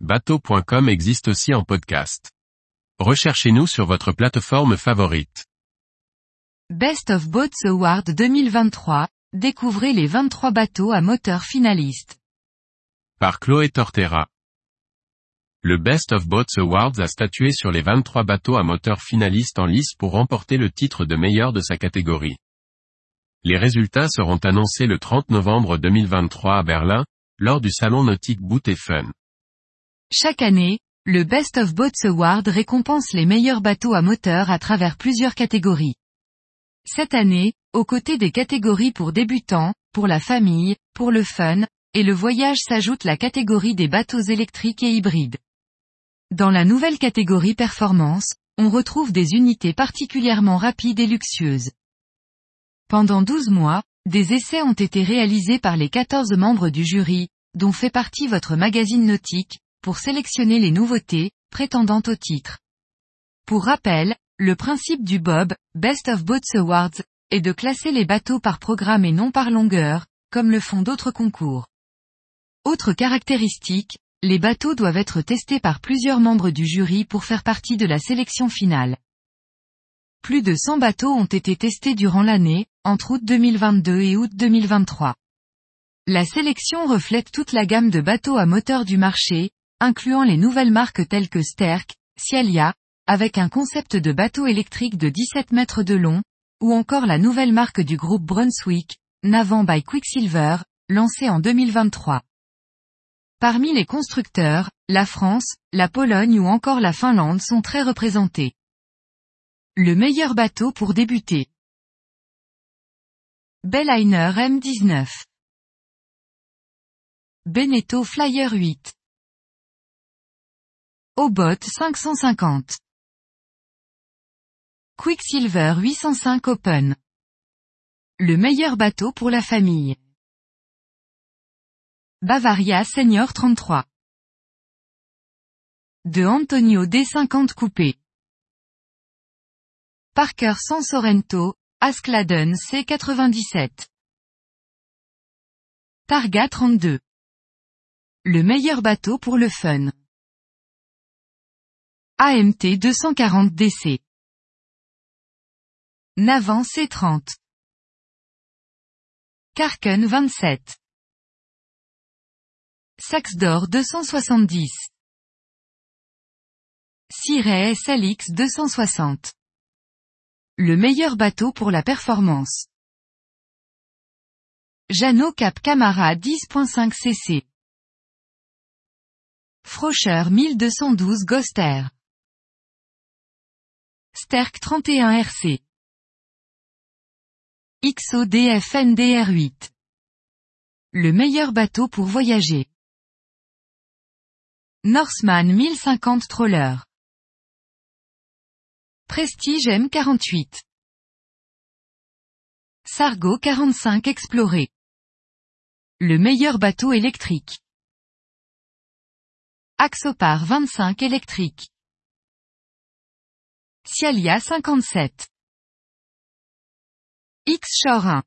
bateau.com existe aussi en podcast. Recherchez-nous sur votre plateforme favorite. Best of Boats Award 2023, découvrez les 23 bateaux à moteur finalistes. Par Chloé Tortera. Le Best of Boats Awards a statué sur les 23 bateaux à moteur finalistes en lice pour remporter le titre de meilleur de sa catégorie. Les résultats seront annoncés le 30 novembre 2023 à Berlin, lors du salon nautique Boot et Fun. Chaque année, le Best of Boats Award récompense les meilleurs bateaux à moteur à travers plusieurs catégories. Cette année, aux côtés des catégories pour débutants, pour la famille, pour le fun, et le voyage s'ajoute la catégorie des bateaux électriques et hybrides. Dans la nouvelle catégorie performance, on retrouve des unités particulièrement rapides et luxueuses. Pendant 12 mois, des essais ont été réalisés par les 14 membres du jury, dont fait partie votre magazine nautique, pour sélectionner les nouveautés, prétendant au titre. Pour rappel, le principe du Bob, Best of Boats Awards, est de classer les bateaux par programme et non par longueur, comme le font d'autres concours. Autre caractéristique, les bateaux doivent être testés par plusieurs membres du jury pour faire partie de la sélection finale. Plus de 100 bateaux ont été testés durant l'année, entre août 2022 et août 2023. La sélection reflète toute la gamme de bateaux à moteur du marché, incluant les nouvelles marques telles que Sterk, Cialia, avec un concept de bateau électrique de 17 mètres de long, ou encore la nouvelle marque du groupe Brunswick, Navant by Quicksilver, lancée en 2023. Parmi les constructeurs, la France, la Pologne ou encore la Finlande sont très représentés. Le meilleur bateau pour débuter. Belliner M19. Beneteau Flyer 8. Obot 550. Quicksilver 805 Open. Le meilleur bateau pour la famille. Bavaria Senior 33. De Antonio D50 coupé. Parker San Sorrento, Askladen C97. Targa 32. Le meilleur bateau pour le fun. AMT 240 DC. Navan C30. Karken 27. Saxdor 270. Siret SLX 260. Le meilleur bateau pour la performance. Jeannot Cap Camara 10.5 cc. Frocher 1212 Goster. Sterk 31 RC. XODF NDR8. Le meilleur bateau pour voyager. Norseman 1050 Troller. Prestige M48. Sargo 45 Explorer. Le meilleur bateau électrique. Axopar 25 électrique. Cialia 57. X-Shore 1.